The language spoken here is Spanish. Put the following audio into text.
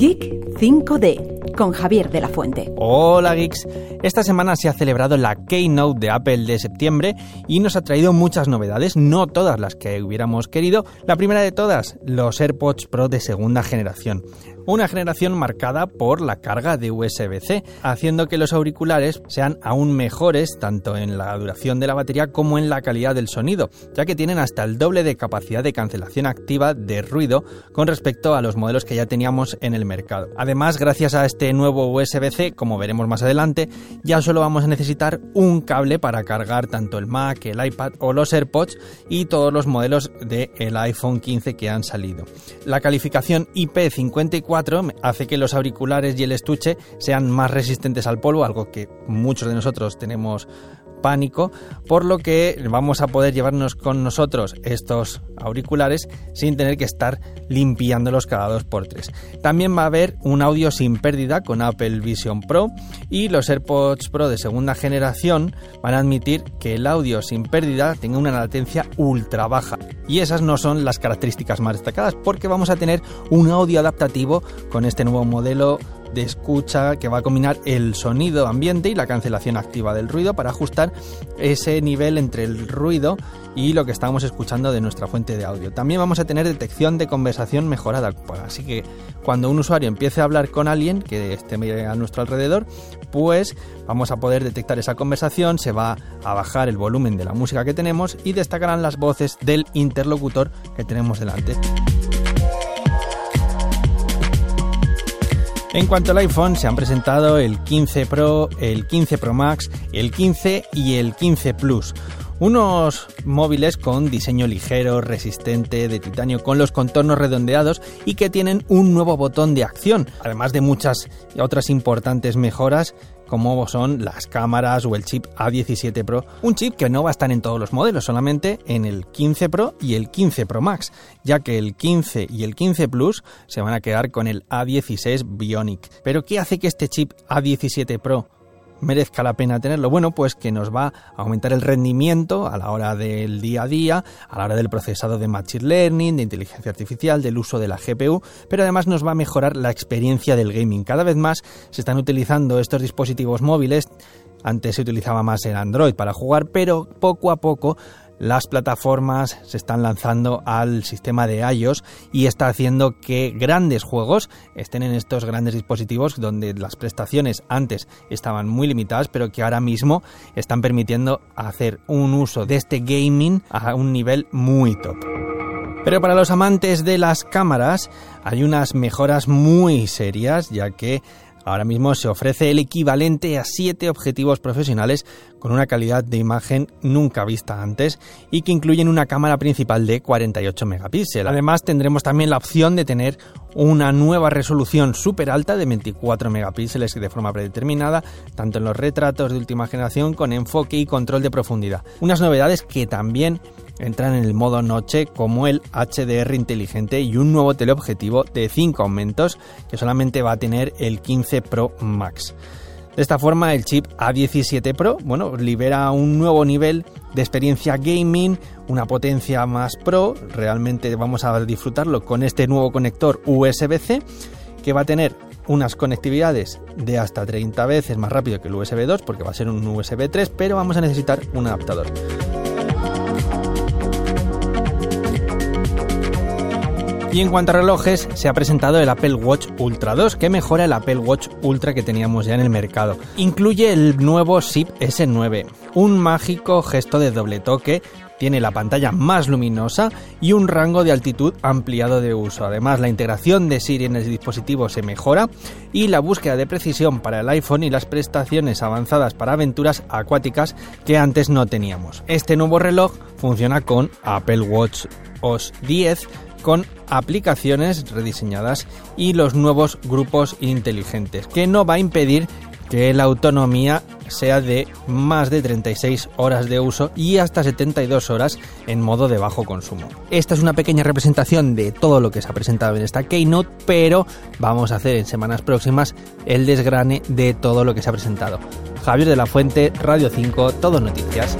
Geek 5D con Javier de la Fuente. Hola geeks, esta semana se ha celebrado la Keynote de Apple de septiembre y nos ha traído muchas novedades, no todas las que hubiéramos querido. La primera de todas, los AirPods Pro de segunda generación una generación marcada por la carga de USB-C, haciendo que los auriculares sean aún mejores tanto en la duración de la batería como en la calidad del sonido, ya que tienen hasta el doble de capacidad de cancelación activa de ruido con respecto a los modelos que ya teníamos en el mercado. Además, gracias a este nuevo USB-C, como veremos más adelante, ya solo vamos a necesitar un cable para cargar tanto el Mac, el iPad o los AirPods y todos los modelos del iPhone 15 que han salido. La calificación IP54 hace que los auriculares y el estuche sean más resistentes al polvo, algo que muchos de nosotros tenemos pánico, por lo que vamos a poder llevarnos con nosotros estos auriculares sin tener que estar limpiándolos cada dos por tres. También va a haber un audio sin pérdida con Apple Vision Pro y los AirPods Pro de segunda generación van a admitir que el audio sin pérdida tenga una latencia ultra baja. Y esas no son las características más destacadas porque vamos a tener un audio adaptativo con este nuevo modelo de escucha que va a combinar el sonido ambiente y la cancelación activa del ruido para ajustar ese nivel entre el ruido y lo que estamos escuchando de nuestra fuente de audio. También vamos a tener detección de conversación mejorada, así que cuando un usuario empiece a hablar con alguien que esté a nuestro alrededor, pues vamos a poder detectar esa conversación, se va a bajar el volumen de la música que tenemos y destacarán las voces del interlocutor que tenemos delante. En cuanto al iPhone, se han presentado el 15 Pro, el 15 Pro Max, el 15 y el 15 Plus. Unos móviles con diseño ligero, resistente, de titanio, con los contornos redondeados y que tienen un nuevo botón de acción, además de muchas otras importantes mejoras como son las cámaras o el chip A17 Pro, un chip que no va a estar en todos los modelos, solamente en el 15 Pro y el 15 Pro Max, ya que el 15 y el 15 Plus se van a quedar con el A16 Bionic. Pero ¿qué hace que este chip A17 Pro merezca la pena tenerlo? Bueno, pues que nos va a aumentar el rendimiento a la hora del día a día, a la hora del procesado de Machine Learning, de inteligencia artificial, del uso de la GPU, pero además nos va a mejorar la experiencia del gaming. Cada vez más se están utilizando estos dispositivos móviles antes se utilizaba más el Android para jugar, pero poco a poco las plataformas se están lanzando al sistema de iOS y está haciendo que grandes juegos estén en estos grandes dispositivos donde las prestaciones antes estaban muy limitadas, pero que ahora mismo están permitiendo hacer un uso de este gaming a un nivel muy top. Pero para los amantes de las cámaras hay unas mejoras muy serias, ya que Ahora mismo se ofrece el equivalente a 7 objetivos profesionales con una calidad de imagen nunca vista antes y que incluyen una cámara principal de 48 megapíxeles. Además tendremos también la opción de tener una nueva resolución súper alta de 24 megapíxeles de forma predeterminada, tanto en los retratos de última generación con enfoque y control de profundidad. Unas novedades que también entran en el modo noche como el HDR inteligente y un nuevo teleobjetivo de 5 aumentos que solamente va a tener el 15 Pro Max. De esta forma el chip A17 Pro, bueno, libera un nuevo nivel de experiencia gaming, una potencia más pro, realmente vamos a disfrutarlo con este nuevo conector USB-C que va a tener unas conectividades de hasta 30 veces más rápido que el USB 2 porque va a ser un USB 3, pero vamos a necesitar un adaptador. Y en cuanto a relojes, se ha presentado el Apple Watch Ultra 2, que mejora el Apple Watch Ultra que teníamos ya en el mercado. Incluye el nuevo SIP S9, un mágico gesto de doble toque tiene la pantalla más luminosa y un rango de altitud ampliado de uso. Además, la integración de Siri en el dispositivo se mejora y la búsqueda de precisión para el iPhone y las prestaciones avanzadas para aventuras acuáticas que antes no teníamos. Este nuevo reloj funciona con Apple Watch OS 10 con aplicaciones rediseñadas y los nuevos grupos inteligentes, que no va a impedir que la autonomía sea de más de 36 horas de uso y hasta 72 horas en modo de bajo consumo. Esta es una pequeña representación de todo lo que se ha presentado en esta Keynote, pero vamos a hacer en semanas próximas el desgrane de todo lo que se ha presentado. Javier de la Fuente, Radio 5, Todo Noticias.